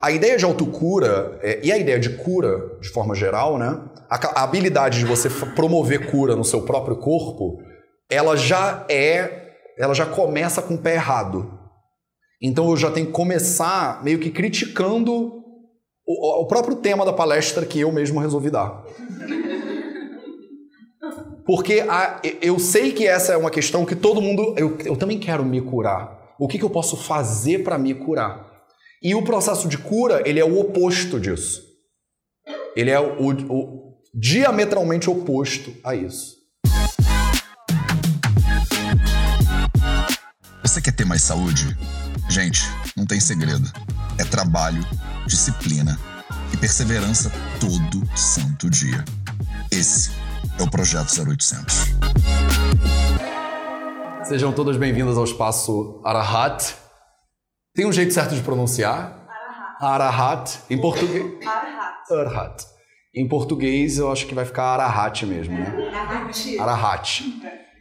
a ideia de autocura é, e a ideia de cura, de forma geral, né? A, a habilidade de você promover cura no seu próprio corpo, ela já é, ela já começa com o pé errado. Então eu já tenho que começar meio que criticando o, o próprio tema da palestra que eu mesmo resolvi dar. Porque a, eu sei que essa é uma questão que todo mundo. Eu, eu também quero me curar. O que, que eu posso fazer para me curar? E o processo de cura, ele é o oposto disso. Ele é o, o diametralmente oposto a isso. Você quer ter mais saúde? Gente, não tem segredo. É trabalho, disciplina e perseverança todo santo dia. Esse é o Projeto 0800. Sejam todas bem-vindas ao espaço Arahat, tem um jeito certo de pronunciar? Arahat. Em português? Arahat. Arahat. Em português eu acho que vai ficar Arahat mesmo, né? Arahat. Arahat.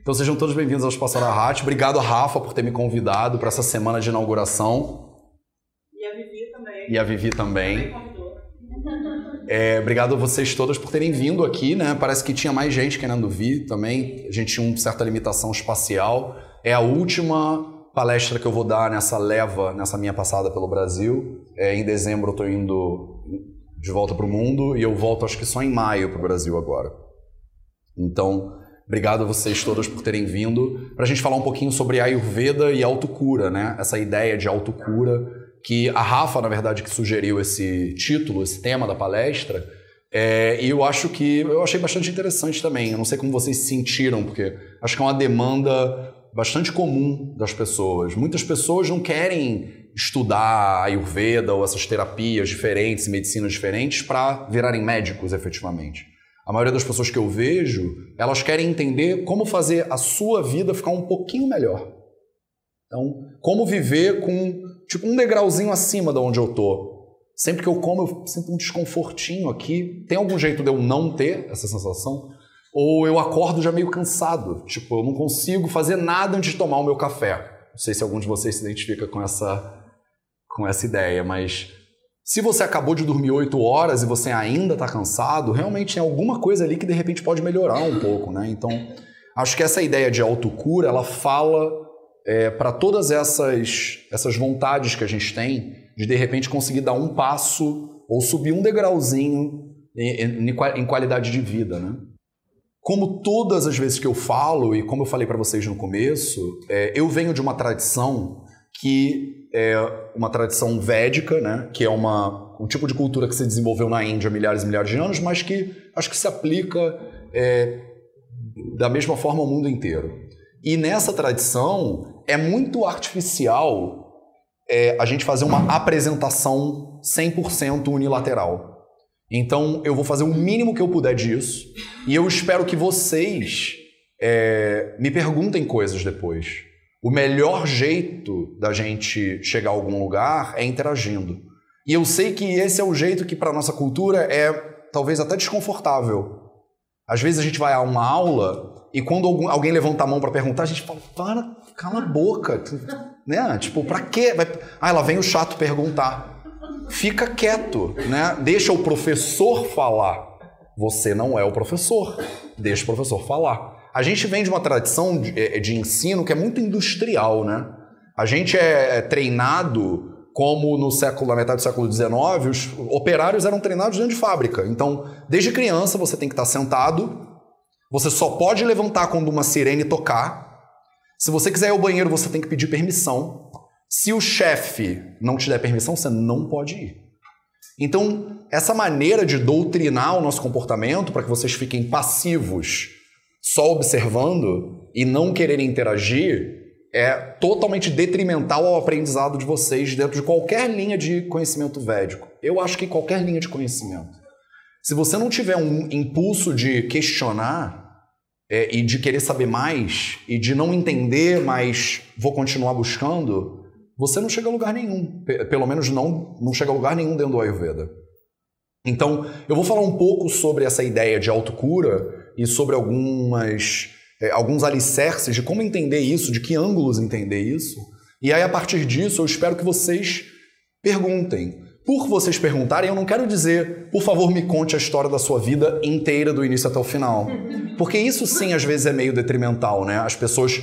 Então sejam todos bem-vindos ao Espaço Arahat. Obrigado, Rafa, por ter me convidado para essa semana de inauguração. E a Vivi também. E a Vivi também. É, obrigado a vocês todas por terem vindo aqui, né? Parece que tinha mais gente querendo vir também. A gente tinha uma certa limitação espacial. É a última palestra que eu vou dar nessa leva, nessa minha passada pelo Brasil. É, em dezembro eu estou indo de volta para o mundo e eu volto acho que só em maio para o Brasil agora. Então, obrigado a vocês todos por terem vindo para a gente falar um pouquinho sobre Ayurveda e autocura, né? Essa ideia de autocura que a Rafa, na verdade, que sugeriu esse título, esse tema da palestra. É, e eu acho que eu achei bastante interessante também. Eu não sei como vocês se sentiram, porque acho que é uma demanda bastante comum das pessoas. Muitas pessoas não querem estudar Ayurveda ou essas terapias diferentes, medicinas diferentes, para virarem médicos efetivamente. A maioria das pessoas que eu vejo, elas querem entender como fazer a sua vida ficar um pouquinho melhor. Então, como viver com tipo um degrauzinho acima de onde eu tô. Sempre que eu como, eu sinto um desconfortinho aqui. Tem algum jeito de eu não ter essa sensação? Ou eu acordo já meio cansado, tipo, eu não consigo fazer nada antes de tomar o meu café. Não sei se algum de vocês se identifica com essa, com essa ideia, mas se você acabou de dormir 8 horas e você ainda está cansado, realmente tem alguma coisa ali que de repente pode melhorar um pouco, né? Então, acho que essa ideia de autocura, ela fala é, para todas essas, essas vontades que a gente tem de de repente conseguir dar um passo ou subir um degrauzinho em, em, em qualidade de vida, né? Como todas as vezes que eu falo, e como eu falei para vocês no começo, é, eu venho de uma tradição que é uma tradição védica, né? que é uma, um tipo de cultura que se desenvolveu na Índia há milhares e milhares de anos, mas que acho que se aplica é, da mesma forma ao mundo inteiro. E nessa tradição é muito artificial é, a gente fazer uma apresentação 100% unilateral. Então eu vou fazer o mínimo que eu puder disso e eu espero que vocês é, me perguntem coisas depois. O melhor jeito da gente chegar a algum lugar é interagindo. E eu sei que esse é o jeito que para nossa cultura é talvez até desconfortável. Às vezes a gente vai a uma aula e quando alguém levanta a mão para perguntar, a gente fala: "Para, cala a boca". Né? Tipo, para quê? Vai... Ah, lá vem o chato perguntar fica quieto, né? Deixa o professor falar. Você não é o professor. Deixa o professor falar. A gente vem de uma tradição de, eh, de ensino que é muito industrial, né? A gente é, é treinado como no século, na metade do século XIX, os operários eram treinados dentro de fábrica. Então, desde criança você tem que estar sentado, você só pode levantar quando uma sirene tocar. Se você quiser ir ao banheiro, você tem que pedir permissão. Se o chefe não te der permissão, você não pode ir. Então, essa maneira de doutrinar o nosso comportamento para que vocês fiquem passivos, só observando e não quererem interagir, é totalmente detrimental ao aprendizado de vocês dentro de qualquer linha de conhecimento védico. Eu acho que qualquer linha de conhecimento. Se você não tiver um impulso de questionar é, e de querer saber mais e de não entender, mas vou continuar buscando, você não chega a lugar nenhum. Pelo menos não, não chega a lugar nenhum dentro do Ayurveda. Então, eu vou falar um pouco sobre essa ideia de autocura e sobre algumas, é, alguns alicerces de como entender isso, de que ângulos entender isso. E aí, a partir disso, eu espero que vocês perguntem. por vocês perguntarem, eu não quero dizer, por favor, me conte a história da sua vida inteira, do início até o final. Porque isso sim, às vezes, é meio detrimental, né? As pessoas.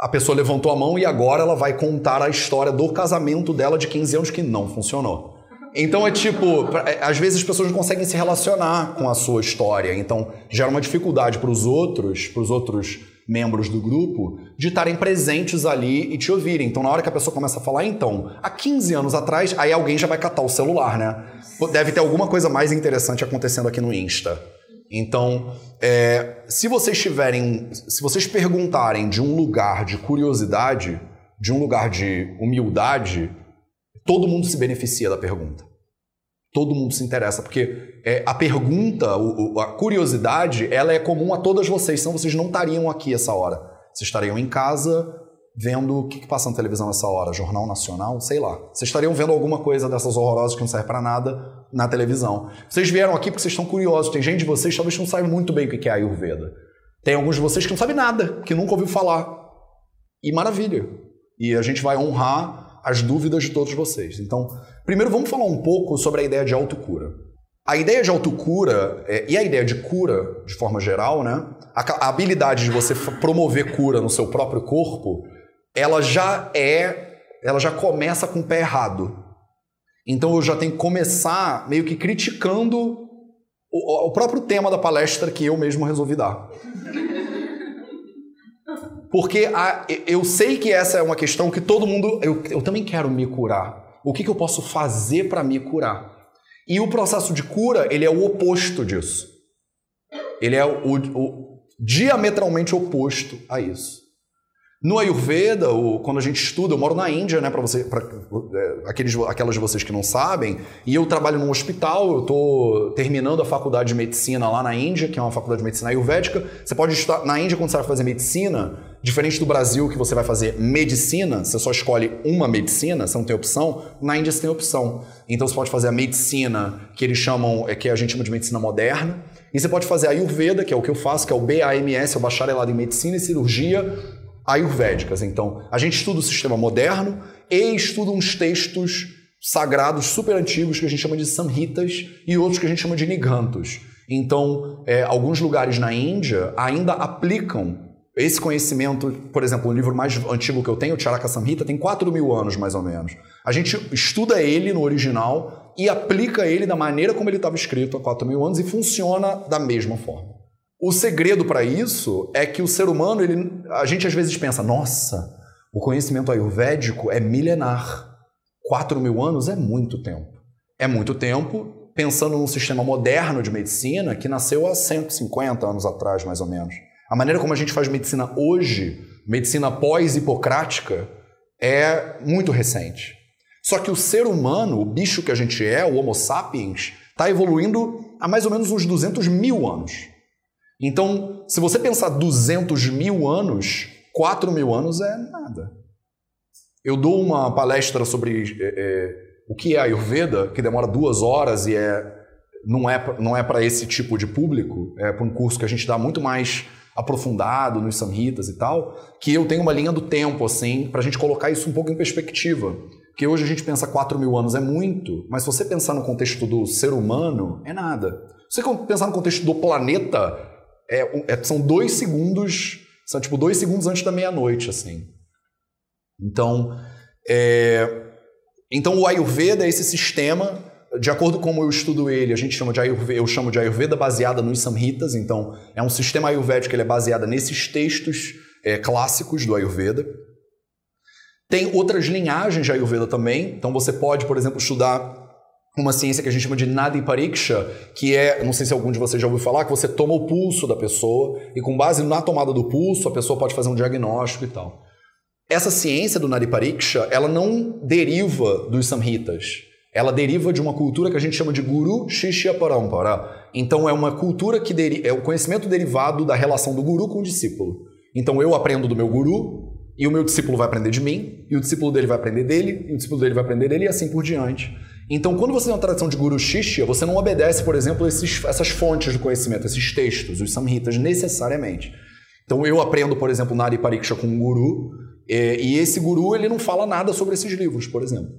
A pessoa levantou a mão e agora ela vai contar a história do casamento dela de 15 anos que não funcionou. Então é tipo, é, às vezes as pessoas não conseguem se relacionar com a sua história, então gera uma dificuldade para os outros, para os outros membros do grupo, de estarem presentes ali e te ouvirem. Então, na hora que a pessoa começa a falar, então, há 15 anos atrás, aí alguém já vai catar o celular, né? Deve ter alguma coisa mais interessante acontecendo aqui no Insta. Então, é, se vocês tiverem, se vocês perguntarem de um lugar de curiosidade, de um lugar de humildade, todo mundo se beneficia da pergunta. Todo mundo se interessa, porque é, a pergunta, o, a curiosidade, ela é comum a todas vocês, senão vocês não estariam aqui essa hora. Vocês estariam em casa vendo o que, que passa na televisão essa hora, Jornal Nacional, sei lá. Vocês estariam vendo alguma coisa dessas horrorosas que não serve para nada na televisão. Vocês vieram aqui porque vocês estão curiosos. Tem gente de vocês que talvez não saiba muito bem o que é Ayurveda. Tem alguns de vocês que não sabem nada, que nunca ouviu falar. E maravilha. E a gente vai honrar as dúvidas de todos vocês. Então, Primeiro, vamos falar um pouco sobre a ideia de autocura. A ideia de autocura é, e a ideia de cura, de forma geral, né? A, a, habilidade de você promover cura no seu próprio corpo, ela já é, ela já começa com o pé errado. Então eu já tenho que começar meio que criticando o, o próprio tema da palestra que eu mesmo resolvi dar. Porque a, eu sei que essa é uma questão que todo mundo. Eu, eu também quero me curar. O que, que eu posso fazer para me curar? E o processo de cura, ele é o oposto disso. Ele é o, o diametralmente oposto a isso. No Ayurveda, quando a gente estuda, eu moro na Índia, né, para você, para é, aqueles, aquelas de vocês que não sabem, e eu trabalho num hospital, eu estou terminando a faculdade de medicina lá na Índia, que é uma faculdade de medicina ayurvédica. Você pode estudar na Índia quando você vai fazer medicina, diferente do Brasil que você vai fazer medicina, você só escolhe uma medicina, você não tem opção. Na Índia você tem opção. Então você pode fazer a medicina que eles chamam, é que a gente chama de medicina moderna, e você pode fazer a Ayurveda, que é o que eu faço, que é o BAMS, o bacharelado em medicina e cirurgia ayurvédicas. Então, a gente estuda o sistema moderno e estuda uns textos sagrados super antigos que a gente chama de samhitas e outros que a gente chama de nigantos. Então, é, alguns lugares na Índia ainda aplicam esse conhecimento, por exemplo, o livro mais antigo que eu tenho, o Charaka Samhita, tem 4 mil anos mais ou menos. A gente estuda ele no original e aplica ele da maneira como ele estava escrito há 4 mil anos e funciona da mesma forma. O segredo para isso é que o ser humano, ele, a gente às vezes pensa, nossa, o conhecimento ayurvédico é milenar. 4 mil anos é muito tempo. É muito tempo pensando num sistema moderno de medicina que nasceu há 150 anos atrás, mais ou menos. A maneira como a gente faz medicina hoje, medicina pós-hipocrática, é muito recente. Só que o ser humano, o bicho que a gente é, o Homo sapiens, está evoluindo há mais ou menos uns 200 mil anos. Então, se você pensar 200 mil anos, 4 mil anos é nada. Eu dou uma palestra sobre é, é, o que é Ayurveda, que demora duas horas e é, não é, não é para esse tipo de público, é para um curso que a gente dá muito mais aprofundado nos samhitas e tal, que eu tenho uma linha do tempo, assim, para a gente colocar isso um pouco em perspectiva. Porque hoje a gente pensa 4 mil anos é muito, mas se você pensar no contexto do ser humano, é nada. Se você pensar no contexto do planeta, é, é, são dois segundos, são tipo dois segundos antes da meia-noite, assim. Então, é, então o Ayurveda é esse sistema, de acordo com como eu estudo ele, a gente chama de Ayurveda, eu chamo de Ayurveda baseada nos Samhitas, então é um sistema ayurvédico que ele é baseado nesses textos é, clássicos do Ayurveda. Tem outras linhagens de Ayurveda também, então você pode, por exemplo, estudar uma ciência que a gente chama de Nadi Pariksha, que é, não sei se algum de vocês já ouviu falar, que você toma o pulso da pessoa e com base na tomada do pulso, a pessoa pode fazer um diagnóstico e tal. Essa ciência do Nadi Pariksha, ela não deriva dos Samhitas. Ela deriva de uma cultura que a gente chama de Guru Shishya Parampara. Então é uma cultura que é o conhecimento derivado da relação do guru com o discípulo. Então eu aprendo do meu guru e o meu discípulo vai aprender de mim, e o discípulo dele vai aprender dele, e o discípulo dele vai aprender dele e assim por diante. Então, quando você tem uma tradição de Guru Shishya, você não obedece, por exemplo, esses, essas fontes do conhecimento, esses textos, os samhitas, necessariamente. Então, eu aprendo, por exemplo, Nari Pariksha com um guru, e esse guru ele não fala nada sobre esses livros, por exemplo.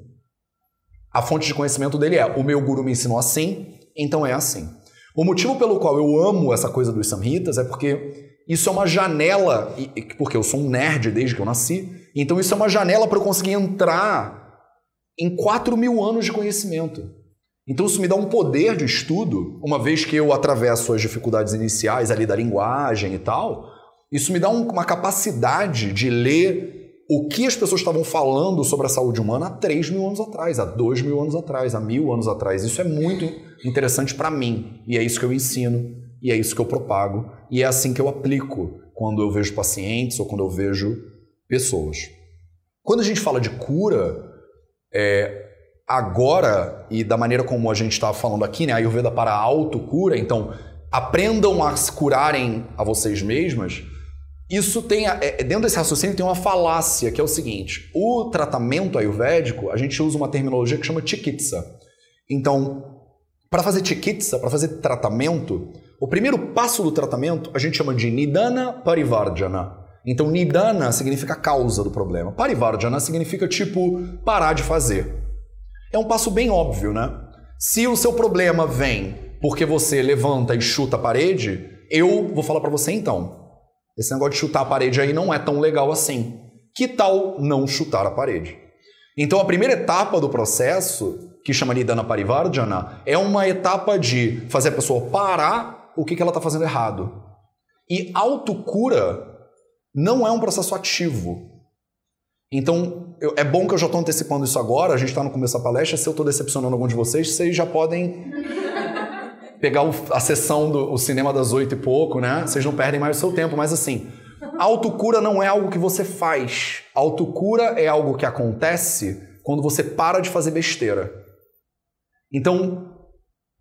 A fonte de conhecimento dele é: o meu guru me ensinou assim, então é assim. O motivo pelo qual eu amo essa coisa dos samhitas é porque isso é uma janela, porque eu sou um nerd desde que eu nasci, então isso é uma janela para eu conseguir entrar em 4 mil anos de conhecimento. Então isso me dá um poder de estudo, uma vez que eu atravesso as dificuldades iniciais ali da linguagem e tal, isso me dá um, uma capacidade de ler o que as pessoas estavam falando sobre a saúde humana há 3 mil anos atrás, há 2 mil anos atrás, há mil anos atrás. Isso é muito interessante para mim. E é isso que eu ensino, e é isso que eu propago, e é assim que eu aplico quando eu vejo pacientes ou quando eu vejo pessoas. Quando a gente fala de cura, é, agora, e da maneira como a gente estava falando aqui, né, a Ayurveda para a autocura, então aprendam a se curarem a vocês mesmas isso tem, é, é, dentro desse raciocínio tem uma falácia, que é o seguinte: o tratamento ayurvédico, a gente usa uma terminologia que chama chikitsa. Então, para fazer chikitsa, para fazer tratamento, o primeiro passo do tratamento a gente chama de nidana parivardhana. Então, nidana significa causa do problema. Parivardhana significa tipo parar de fazer. É um passo bem óbvio, né? Se o seu problema vem porque você levanta e chuta a parede, eu vou falar para você então, esse negócio de chutar a parede aí não é tão legal assim. Que tal não chutar a parede? Então a primeira etapa do processo, que chama Nidana Parivardhana, é uma etapa de fazer a pessoa parar o que, que ela está fazendo errado. E autocura não é um processo ativo. Então, eu, é bom que eu já estou antecipando isso agora, a gente está no começo da palestra, se eu estou decepcionando algum de vocês, vocês já podem pegar o, a sessão do cinema das oito e pouco, né? Vocês não perdem mais o seu tempo, mas assim, autocura não é algo que você faz. Autocura é algo que acontece quando você para de fazer besteira. Então,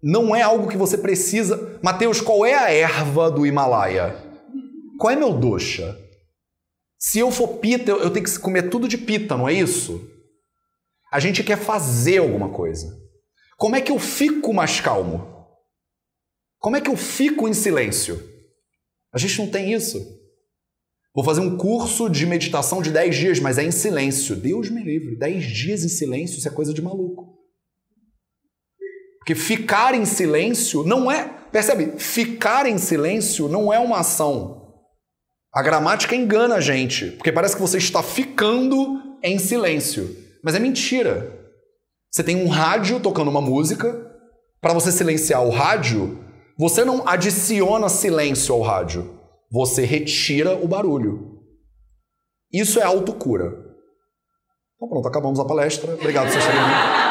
não é algo que você precisa. Mateus, qual é a erva do Himalaia? Qual é meu dosha? Se eu for pita, eu tenho que comer tudo de pita, não é isso? A gente quer fazer alguma coisa. Como é que eu fico mais calmo? Como é que eu fico em silêncio? A gente não tem isso. Vou fazer um curso de meditação de 10 dias, mas é em silêncio. Deus me livre. 10 dias em silêncio, isso é coisa de maluco. Porque ficar em silêncio não é. Percebe? Ficar em silêncio não é uma ação. A gramática engana a gente, porque parece que você está ficando em silêncio. Mas é mentira. Você tem um rádio tocando uma música. Para você silenciar o rádio, você não adiciona silêncio ao rádio, você retira o barulho. Isso é autocura. Então pronto, acabamos a palestra. Obrigado por vocês terem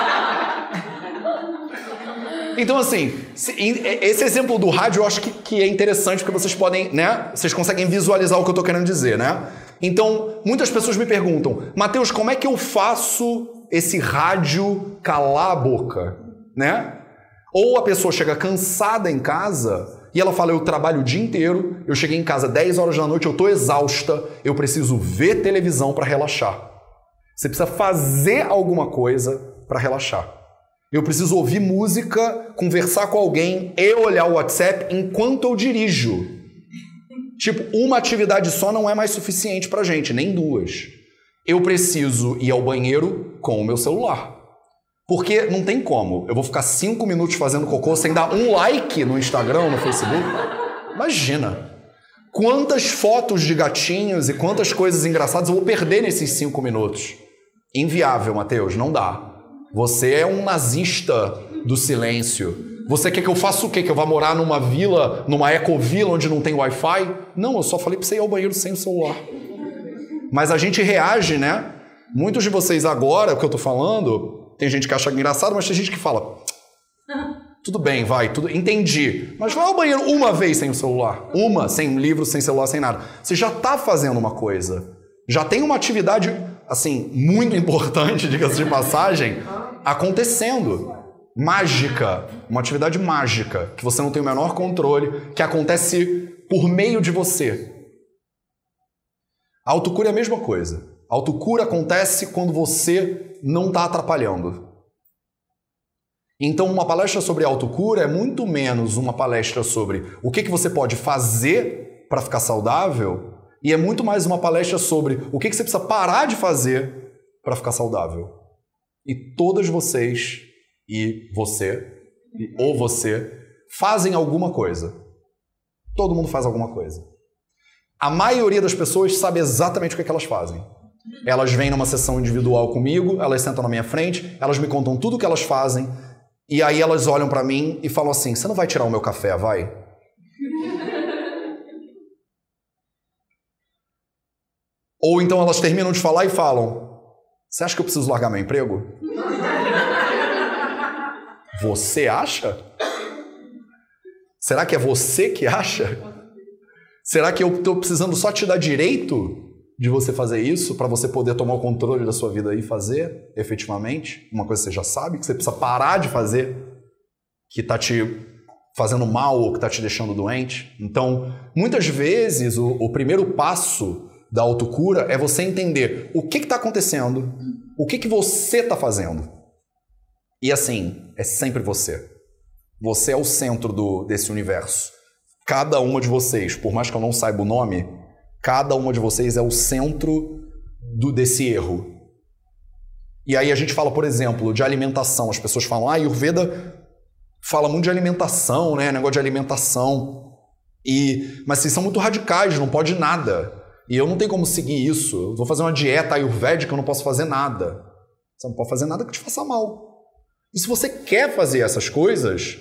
Então, assim, esse exemplo do rádio eu acho que, que, é interessante porque vocês podem, né? Vocês conseguem visualizar o que eu estou querendo dizer, né? Então, muitas pessoas me perguntam, Mateus, como é que eu faço esse rádio calar a boca, né? Ou a pessoa chega cansada em casa e ela fala: Eu trabalho o dia inteiro, eu cheguei em casa 10 horas da noite, eu estou exausta, eu preciso ver televisão para relaxar. Você precisa fazer alguma coisa para relaxar. Eu preciso ouvir música, conversar com alguém e olhar o WhatsApp enquanto eu dirijo. Tipo, uma atividade só não é mais suficiente para gente, nem duas. Eu preciso ir ao banheiro com o meu celular. Porque não tem como. Eu vou ficar cinco minutos fazendo cocô sem dar um like no Instagram, no Facebook. Imagina. Quantas fotos de gatinhos e quantas coisas engraçadas eu vou perder nesses cinco minutos? Inviável, Matheus, não dá. Você é um nazista do silêncio. Você quer que eu faça o quê? Que eu vá morar numa vila, numa ecovila onde não tem Wi-Fi? Não, eu só falei pra você ir ao banheiro sem o celular. Mas a gente reage, né? Muitos de vocês agora, o que eu tô falando, tem gente que acha engraçado, mas tem gente que fala. Tudo bem, vai, tudo. Entendi. Mas vai ao banheiro uma vez sem o celular. Uma, sem livro, sem celular, sem nada. Você já está fazendo uma coisa. Já tem uma atividade, assim, muito importante, diga-se de passagem, acontecendo. Mágica. Uma atividade mágica, que você não tem o menor controle, que acontece por meio de você. A autocura é a mesma coisa. A autocura acontece quando você não está atrapalhando. Então, uma palestra sobre autocura é muito menos uma palestra sobre o que, que você pode fazer para ficar saudável e é muito mais uma palestra sobre o que, que você precisa parar de fazer para ficar saudável. E todas vocês e você, ou você, fazem alguma coisa. Todo mundo faz alguma coisa. A maioria das pessoas sabe exatamente o que, é que elas fazem. Elas vêm numa sessão individual comigo, elas sentam na minha frente, elas me contam tudo o que elas fazem, e aí elas olham para mim e falam assim: Você não vai tirar o meu café, vai? Ou então elas terminam de falar e falam: Você acha que eu preciso largar meu emprego? Você acha? Será que é você que acha? Será que eu estou precisando só te dar direito de você fazer isso para você poder tomar o controle da sua vida e fazer efetivamente uma coisa que você já sabe, que você precisa parar de fazer, que está te fazendo mal ou que está te deixando doente? Então, muitas vezes, o, o primeiro passo da autocura é você entender o que está acontecendo, o que, que você está fazendo. E assim, é sempre você. Você é o centro do, desse universo. Cada uma de vocês, por mais que eu não saiba o nome, cada uma de vocês é o centro do, desse erro. E aí a gente fala, por exemplo, de alimentação. As pessoas falam, ah, Ayurveda fala muito de alimentação, né? Negócio de alimentação. E, mas vocês são muito radicais, não pode nada. E eu não tenho como seguir isso. Eu vou fazer uma dieta ayurvédica, eu não posso fazer nada. Você não pode fazer nada que te faça mal. E se você quer fazer essas coisas,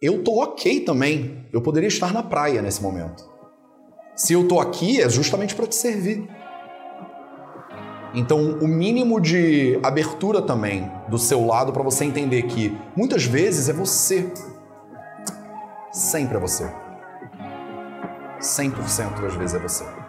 eu tô ok também. Eu poderia estar na praia nesse momento. Se eu tô aqui, é justamente para te servir. Então, o mínimo de abertura também do seu lado para você entender que muitas vezes é você. Sempre é você. 100% das vezes é você.